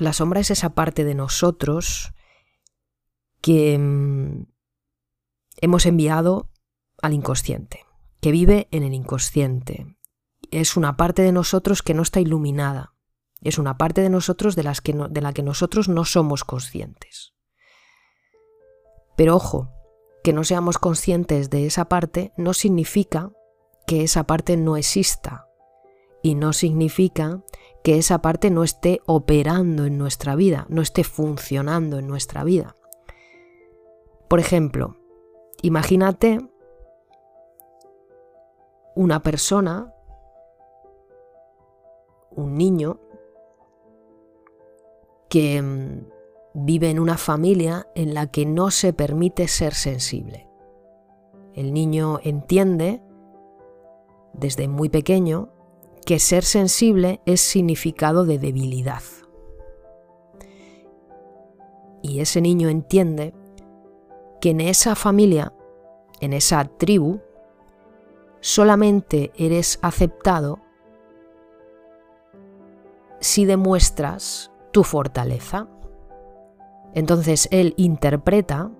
La sombra es esa parte de nosotros que mm, hemos enviado al inconsciente, que vive en el inconsciente. Es una parte de nosotros que no está iluminada. Es una parte de nosotros de, las que de la que nosotros no somos conscientes. Pero ojo, que no seamos conscientes de esa parte no significa que esa parte no exista y no significa que esa parte no esté operando en nuestra vida, no esté funcionando en nuestra vida. Por ejemplo, imagínate una persona, un niño, que mm, vive en una familia en la que no se permite ser sensible. El niño entiende desde muy pequeño que ser sensible es significado de debilidad. Y ese niño entiende que en esa familia, en esa tribu, solamente eres aceptado si demuestras tu fortaleza. Entonces él interpreta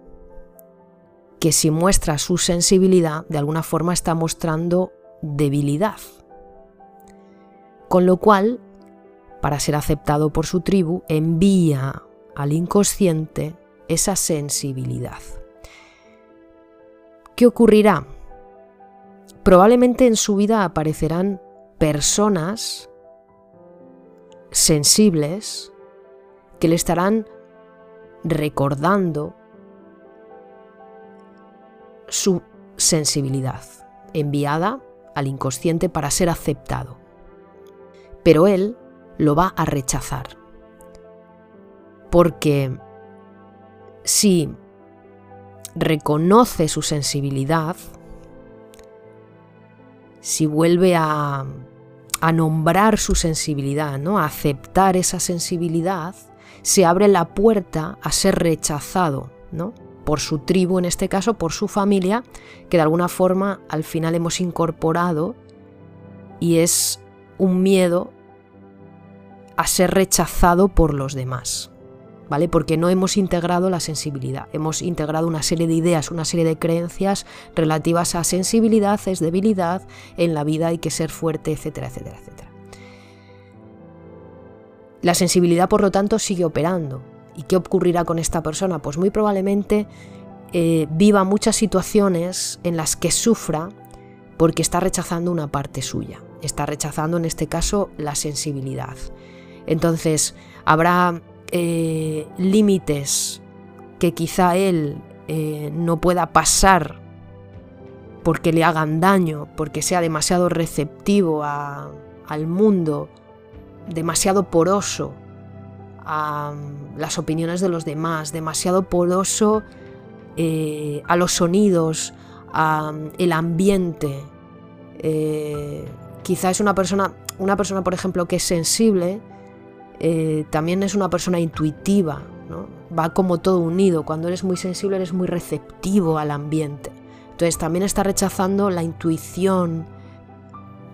que si muestra su sensibilidad, de alguna forma está mostrando debilidad. Con lo cual, para ser aceptado por su tribu, envía al inconsciente esa sensibilidad. ¿Qué ocurrirá? Probablemente en su vida aparecerán personas sensibles que le estarán recordando su sensibilidad enviada al inconsciente para ser aceptado pero él lo va a rechazar. Porque si reconoce su sensibilidad, si vuelve a, nombrar su sensibilidad, ¿no? a aceptar esa sensibilidad, se abre la puerta a ser rechazado, ¿no? por su tribu, en este caso, por su familia, que de alguna forma al final hemos incorporado y es un miedo a ser rechazado por los demás. ¿Vale? Porque no hemos integrado la sensibilidad, hemos integrado una serie de ideas, una serie de creencias relativas a sensibilidad, es debilidad, en la vida hay que ser fuerte, etcétera, etcétera, etcétera. La sensibilidad, por lo tanto, sigue operando. ¿Y qué ocurrirá con esta persona? Pues muy probablemente eh, viva muchas situaciones en las que sufra porque está rechazando una parte suya está rechazando en este caso la sensibilidad. Entonces, habrá eh, límites que quizá él eh, no pueda pasar porque le hagan daño, porque sea demasiado receptivo al mundo, demasiado poroso a las opiniones de los demás, demasiado poroso eh, a los sonidos, al ambiente, quizá es una persona, una persona por ejemplo que es sensible, eh, también es una persona intuitiva, ¿no? va como todo unido, cuando eres muy sensible eres muy receptivo al ambiente, entonces también está rechazando la intuición,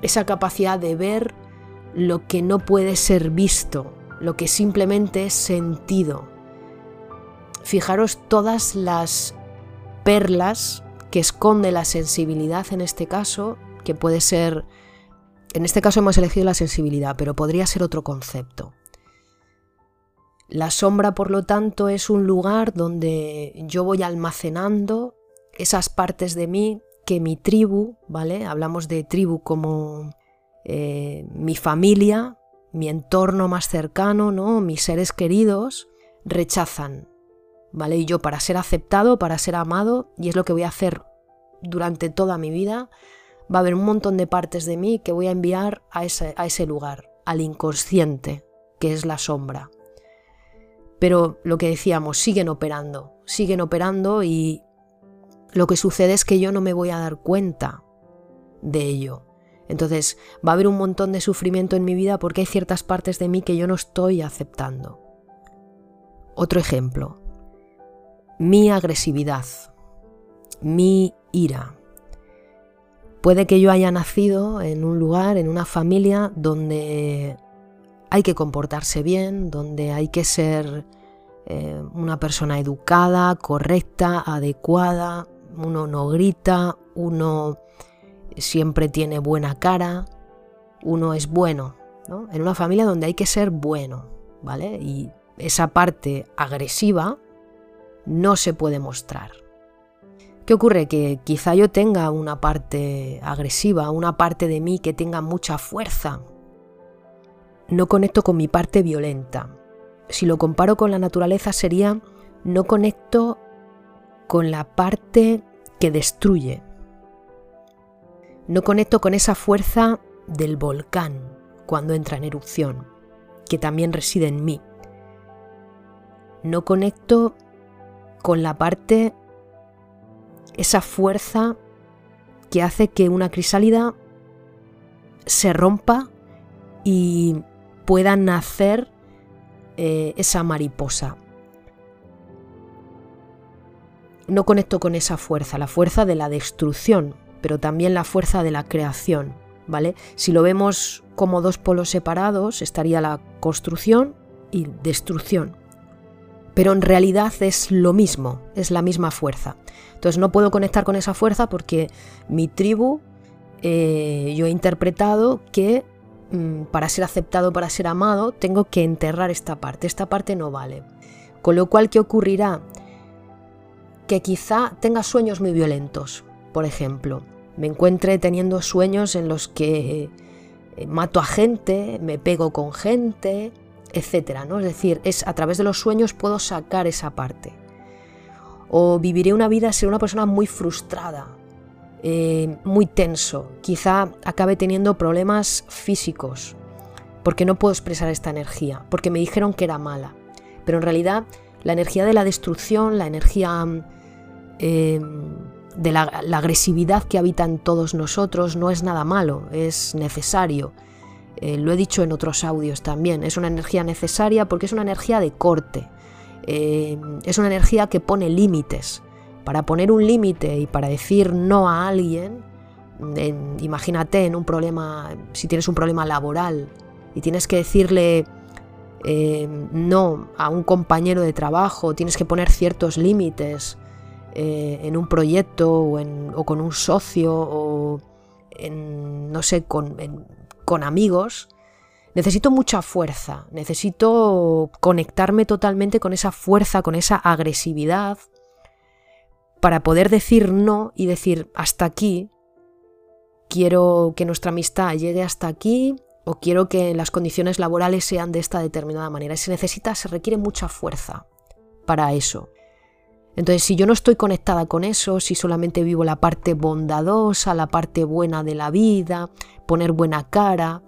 esa capacidad de ver lo que no puede ser visto, lo que simplemente es sentido. Fijaros todas las perlas que esconde la sensibilidad en este caso, que puede ser en este caso hemos elegido la sensibilidad, pero podría ser otro concepto. La sombra, por lo tanto, es un lugar donde yo voy almacenando esas partes de mí que mi tribu, ¿vale? Hablamos de tribu como eh, mi familia, mi entorno más cercano, ¿no? Mis seres queridos rechazan, ¿vale? Y yo para ser aceptado, para ser amado, y es lo que voy a hacer durante toda mi vida, va a haber un montón de partes de mí que voy a enviar a ese, a ese lugar, al inconsciente, que es la sombra. Pero lo que decíamos, siguen operando, siguen operando y lo que sucede es que yo no me voy a dar cuenta de ello. Entonces va a haber un montón de sufrimiento en mi vida porque hay ciertas partes de mí que yo no estoy aceptando. Otro ejemplo, mi agresividad, mi ira, Puede que yo haya nacido en un lugar, en una familia donde hay que comportarse bien, donde hay que ser eh, una persona educada, correcta, adecuada, uno no grita, uno siempre tiene buena cara, uno es bueno, ¿no? En una familia donde hay que ser bueno, ¿vale? Y esa parte agresiva no se puede mostrar. ¿Qué ocurre? Que quizá yo tenga una parte agresiva, una parte de mí que tenga mucha fuerza. No conecto con mi parte violenta. Si lo comparo con la naturaleza sería no conecto con la parte que destruye. No conecto con esa fuerza del volcán cuando entra en erupción, que también reside en mí. No conecto con la parte, esa fuerza que hace que una crisálida se rompa y pueda nacer eh, esa mariposa. No conecto con esa fuerza, la fuerza de la destrucción, pero también la fuerza de la creación, ¿vale? Si lo vemos como dos polos separados, estaría la construcción y destrucción. Pero en realidad es lo mismo, es la misma fuerza. Entonces no puedo conectar con esa fuerza porque mi tribu, eh, yo he interpretado que mm, para ser aceptado, para ser amado, tengo que enterrar esta parte. Esta parte no vale. Con lo cual, ¿qué ocurrirá? Que quizá tenga sueños muy violentos, por ejemplo. Me encuentre teniendo sueños en los que eh, mato a gente, me pego con gente, etcétera, ¿no? Es decir, es a través de los sueños puedo sacar esa parte. O viviré una vida, ser una persona muy frustrada, eh, muy tenso, quizá acabe teniendo problemas físicos, porque no puedo expresar esta energía, porque me dijeron que era mala. Pero en realidad la energía de la destrucción, la energía eh, de la, agresividad que habita en todos nosotros no es nada malo, es necesario. Eh, lo he dicho en otros audios también, es una energía necesaria porque es una energía de corte, eh, es una energía que pone límites. Para poner un límite y para decir no a alguien, imagínate en un problema, si tienes un problema laboral y tienes que decirle eh, no a un compañero de trabajo, tienes que poner ciertos límites, en un proyecto o, con un socio o en, no sé, con, con amigos, necesito mucha fuerza, necesito conectarme totalmente con esa fuerza, con esa agresividad, para poder decir no y decir hasta aquí, quiero que nuestra amistad llegue hasta aquí o quiero que las condiciones laborales sean de esta determinada manera. se necesita, se requiere mucha fuerza para eso. Entonces, si yo no estoy conectada con eso, si solamente vivo la parte bondadosa, la parte buena de la vida, poner buena cara,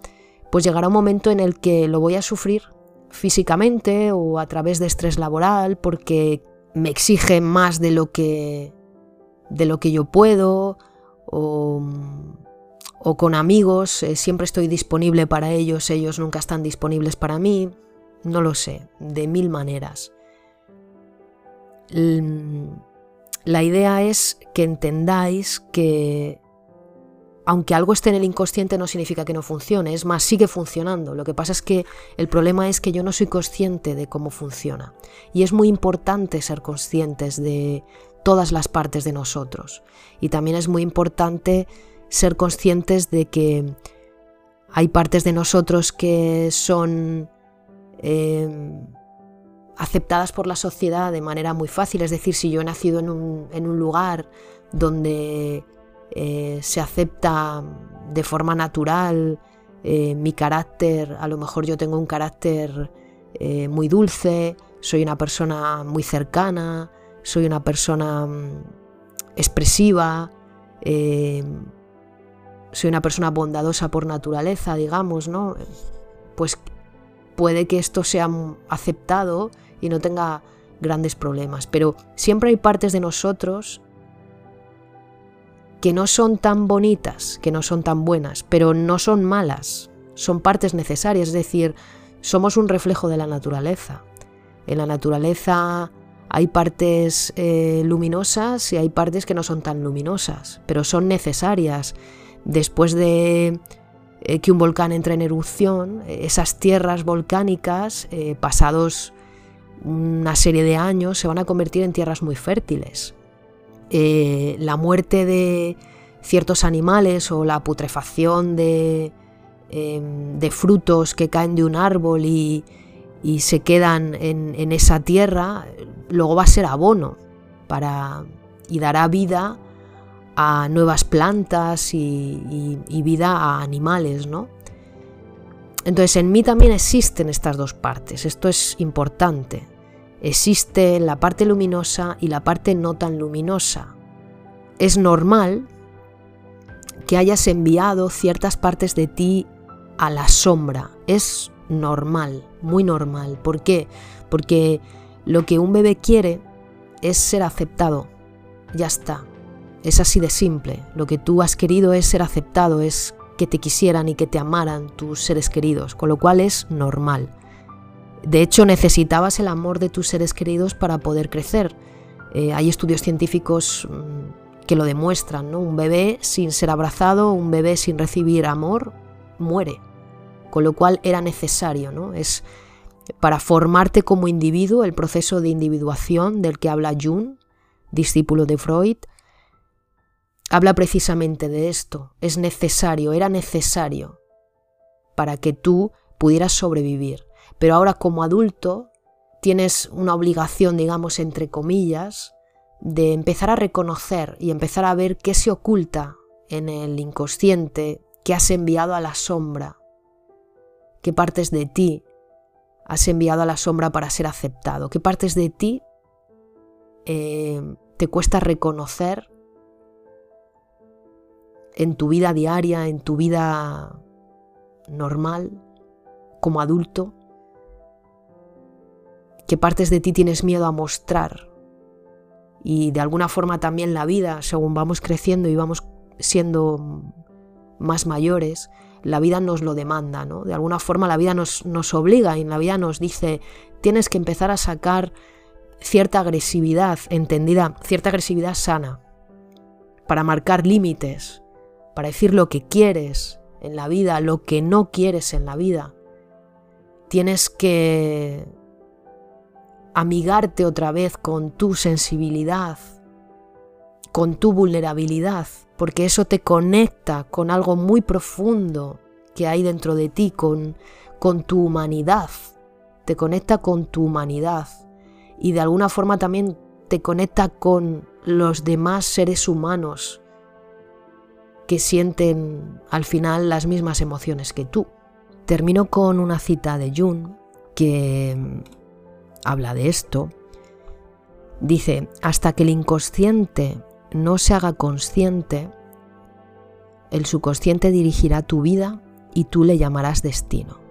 pues llegará un momento en el que lo voy a sufrir físicamente o a través de estrés laboral porque me exige más de lo que de lo que yo puedo o, con amigos eh, siempre estoy disponible para ellos, ellos nunca están disponibles para mí, no lo sé, de mil maneras. La idea es que entendáis que aunque algo esté en el inconsciente no significa que no funcione, es más, sigue funcionando. Lo que pasa es que el problema es que yo no soy consciente de cómo funciona. Y es muy importante ser conscientes de todas las partes de nosotros. Y también es muy importante ser conscientes de que hay partes de nosotros que son eh, aceptadas por la sociedad de manera muy fácil. Es decir, si yo he nacido en un, lugar donde eh, se acepta de forma natural eh, mi carácter, a lo mejor yo tengo un carácter eh, muy dulce, soy una persona muy cercana, soy una persona mm, expresiva, soy una persona bondadosa por naturaleza, digamos, ¿no? Pues puede que esto sea aceptado y no tenga grandes problemas. Pero siempre hay partes de nosotros que no son tan bonitas, que no son tan buenas, pero no son malas, son partes necesarias, es decir, somos un reflejo de la naturaleza. En la naturaleza hay partes eh, luminosas y hay partes que no son tan luminosas, pero son necesarias. Después de eh, que un volcán entre en erupción, esas tierras volcánicas, eh, pasados una serie de años, se van a convertir en tierras muy fértiles. Eh, la muerte de ciertos animales o la putrefacción de, em, de frutos que caen de un árbol y, se quedan en, esa tierra, luego va a ser abono para, y dará vida a nuevas plantas y, vida a animales, ¿no? Entonces en mí también existen estas dos partes, esto es importante. Existe la parte luminosa y la parte no tan luminosa. Es normal que hayas enviado ciertas partes de ti a la sombra. Es normal, muy normal. ¿Por qué? Porque lo que un bebé quiere es ser aceptado. Ya está. Es así de simple. Lo que tú has querido es ser aceptado, es que te quisieran y que te amaran tus seres queridos, con lo cual es normal. De hecho, necesitabas el amor de tus seres queridos para poder crecer. Eh, hay estudios científicos mm, que lo demuestran, ¿no? Un bebé sin ser abrazado, un bebé sin recibir amor, muere. Con lo cual era necesario, ¿no? Es para formarte como individuo, el proceso de individuación del que habla Jung, discípulo de Freud, habla precisamente de esto. Es necesario, era necesario para que tú pudieras sobrevivir. Pero ahora como adulto tienes una obligación, digamos, entre comillas, de empezar a reconocer y empezar a ver qué se oculta en el inconsciente que has enviado a la sombra, qué partes de ti has enviado a la sombra para ser aceptado, qué partes de ti eh, te cuesta reconocer en tu vida diaria, en tu vida normal, como adulto? ¿Qué partes de ti tienes miedo a mostrar? Y de alguna forma también la vida, según vamos creciendo y vamos siendo más mayores, la vida nos lo demanda, ¿no? De alguna forma la vida nos, nos obliga y la vida nos dice, tienes que empezar a sacar cierta agresividad entendida, cierta agresividad sana, para marcar límites, para decir lo que quieres en la vida, lo que no quieres en la vida. Tienes que amigarte otra vez con tu sensibilidad, con tu vulnerabilidad, porque eso te conecta con algo muy profundo que hay dentro de ti, con, con tu humanidad, te conecta con tu humanidad y de alguna forma también te conecta con los demás seres humanos que sienten al final las mismas emociones que tú. Termino con una cita de Jung que habla de esto. Dice, hasta que el inconsciente no se haga consciente, el subconsciente dirigirá tu vida y tú le llamarás destino.